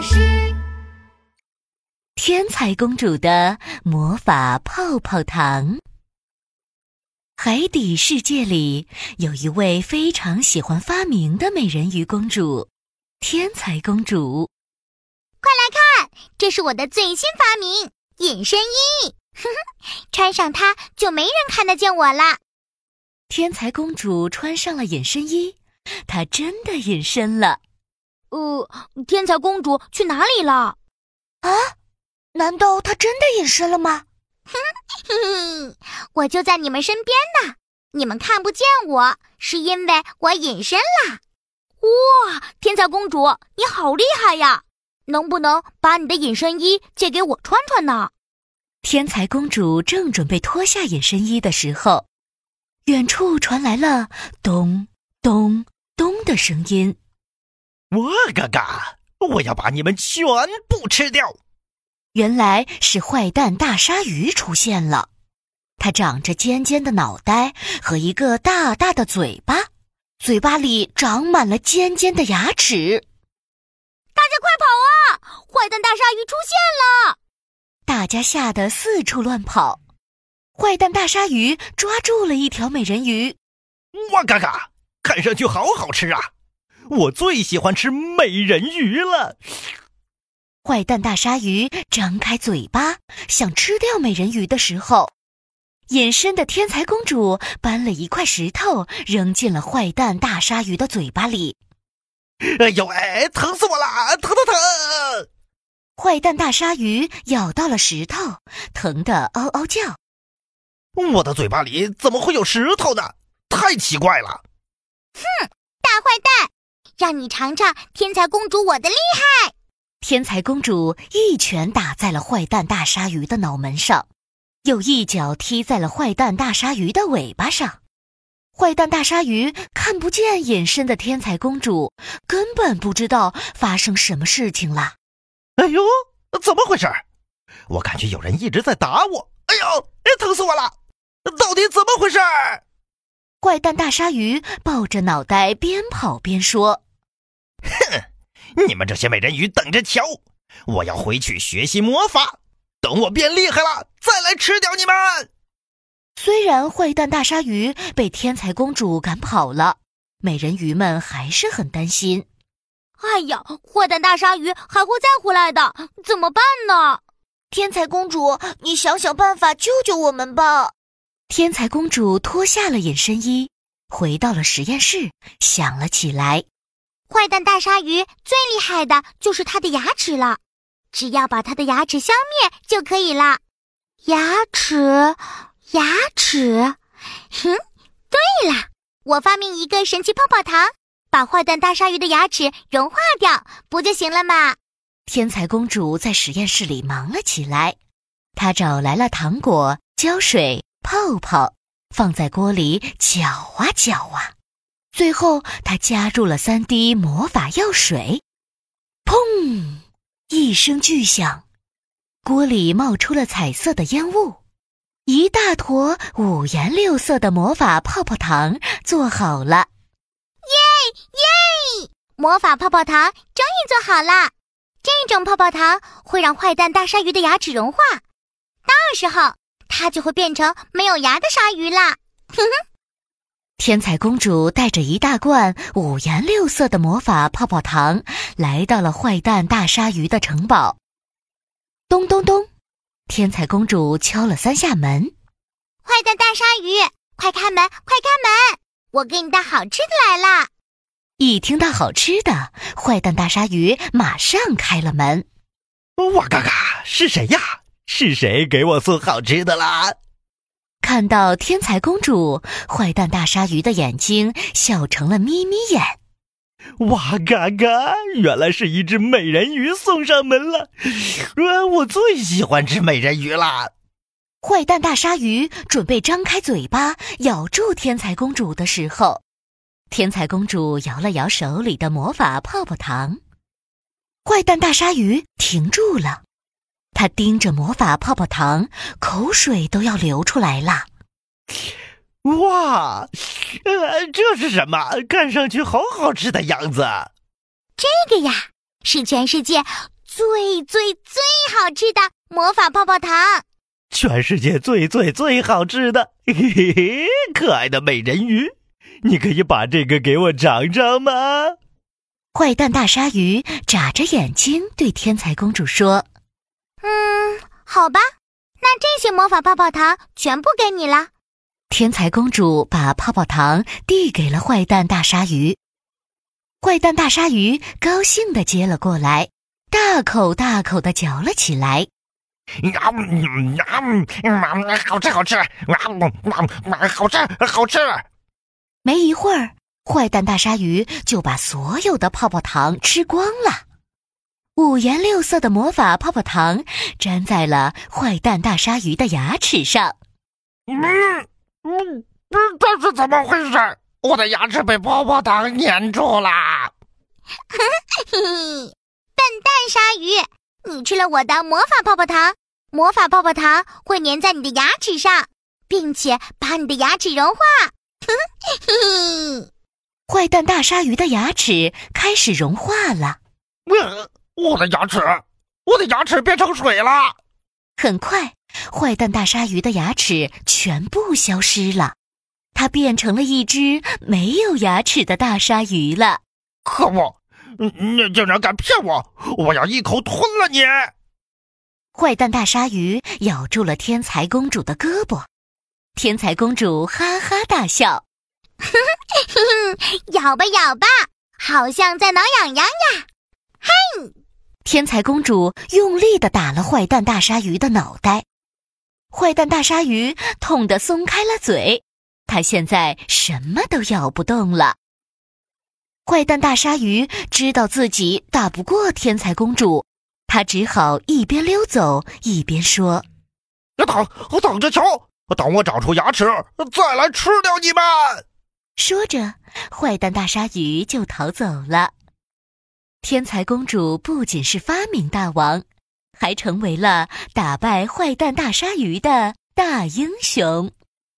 巴士。天才公主的魔法泡泡糖。海底世界里有一位非常喜欢发明的美人鱼公主——天才公主。快来看，这是我的最新发明——隐身衣。哼哼，穿上它就没人看得见我了。天才公主穿上了隐身衣，她真的隐身了。呃，天才公主去哪里了？啊？难道她真的隐身了吗？哼哼，我就在你们身边呢，你们看不见我，是因为我隐身了。哇，天才公主，你好厉害呀！能不能把你的隐身衣借给我穿穿呢？天才公主正准备脱下隐身衣的时候，远处传来了咚咚咚的声音。我嘎嘎！我要把你们全部吃掉！原来是坏蛋大鲨鱼出现了，它长着尖尖的脑袋和一个大大的嘴巴，嘴巴里长满了尖尖的牙齿。大家快跑啊！坏蛋大鲨鱼出现了！大家吓得四处乱跑。坏蛋大鲨鱼抓住了一条美人鱼。哇嘎嘎！看上去好好吃啊！我最喜欢吃美人鱼了。坏蛋大鲨鱼张开嘴巴想吃掉美人鱼的时候，隐身的天才公主搬了一块石头扔进了坏蛋大鲨鱼的嘴巴里。哎呦哎，疼死我了！疼疼疼！坏蛋大鲨鱼咬到了石头，疼得嗷嗷叫。我的嘴巴里怎么会有石头呢？太奇怪了！哼，大坏蛋！让你尝尝天才公主我的厉害！天才公主一拳打在了坏蛋大鲨鱼的脑门上，又一脚踢在了坏蛋大鲨鱼的尾巴上。坏蛋大鲨鱼看不见隐身的天才公主，根本不知道发生什么事情了。哎呦，怎么回事？我感觉有人一直在打我。哎呦，疼死我了！到底怎么回事？坏蛋大鲨鱼抱着脑袋边跑边说。哼！你们这些美人鱼，等着瞧！我要回去学习魔法，等我变厉害了，再来吃掉你们。虽然坏蛋大鲨鱼被天才公主赶跑了，美人鱼们还是很担心。哎呀，坏蛋大鲨鱼还会再回来的，怎么办呢？天才公主，你想想办法救救我们吧！天才公主脱下了隐身衣，回到了实验室，想了起来。坏蛋大鲨鱼最厉害的就是它的牙齿了，只要把它的牙齿消灭就可以了。牙齿，牙齿，哼，对了，我发明一个神奇泡泡糖，把坏蛋大鲨鱼的牙齿融化掉，不就行了吗？天才公主在实验室里忙了起来，她找来了糖果、胶水、泡泡，放在锅里搅啊搅啊。最后，他加入了三滴魔法药水，砰！一声巨响，锅里冒出了彩色的烟雾，一大坨五颜六色的魔法泡泡糖做好了。耶耶！魔法泡泡糖终于做好了。这种泡泡糖会让坏蛋大鲨鱼的牙齿融化，到时候它就会变成没有牙的鲨鱼啦。哼哼。天才公主带着一大罐五颜六色的魔法泡泡糖，来到了坏蛋大鲨鱼的城堡。咚咚咚，天才公主敲了三下门。坏蛋大鲨鱼，快开门，快开门！我给你带好吃的来了。一听到好吃的，坏蛋大鲨鱼马上开了门。哇嘎嘎，是谁呀？是谁给我送好吃的啦？看到天才公主，坏蛋大鲨鱼的眼睛笑成了眯眯眼。哇嘎嘎！原来是一只美人鱼送上门了。呃，我最喜欢吃美人鱼啦。坏蛋大鲨鱼准备张开嘴巴咬住天才公主的时候，天才公主摇了摇手里的魔法泡泡糖。坏蛋大鲨鱼停住了。他盯着魔法泡泡糖，口水都要流出来了。哇，呃，这是什么？看上去好好吃的样子。这个呀，是全世界最最最好吃的魔法泡泡糖。全世界最最最好吃的，嘿嘿嘿！可爱的美人鱼，你可以把这个给我尝尝吗？坏蛋大鲨鱼眨着眼睛对天才公主说：“嗯，好吧，那这些魔法泡泡糖全部给你了。”天才公主把泡泡糖递给了坏蛋大鲨鱼。坏蛋大鲨鱼高兴地接了过来，大口大口地嚼了起来。呀呀，好吃好吃，啊，好吃好吃。没一会儿，坏蛋大鲨鱼就把所有的泡泡糖吃光了。五颜六色的魔法泡泡糖粘在了坏蛋大鲨鱼的牙齿上。嗯嗯，这是怎么回事？我的牙齿被泡泡糖粘住了！笨蛋鲨鱼，你吃了我的魔法泡泡糖。魔法泡泡糖会粘在你的牙齿上，并且把你的牙齿融化。坏蛋大鲨鱼的牙齿开始融化了。我的牙齿，我的牙齿变成水了。很快，坏蛋大鲨鱼的牙齿全部消失了，它变成了一只没有牙齿的大鲨鱼了。可恶！你竟然敢骗我！我要一口吞了你！坏蛋大鲨鱼咬住了天才公主的胳膊，天才公主哈哈大笑：“咬吧咬吧，好像在挠痒痒呀！”嘿，天才公主用力的打了坏蛋大鲨鱼的脑袋，坏蛋大鲨鱼痛得松开了嘴，它现在什么都咬不动了。坏蛋大鲨鱼知道自己打不过天才公主。他只好一边溜走一边说：“等，等着瞧，等我长出牙齿，再来吃掉你们。”说着，坏蛋大鲨鱼就逃走了。天才公主不仅是发明大王，还成为了打败坏蛋大鲨鱼的大英雄。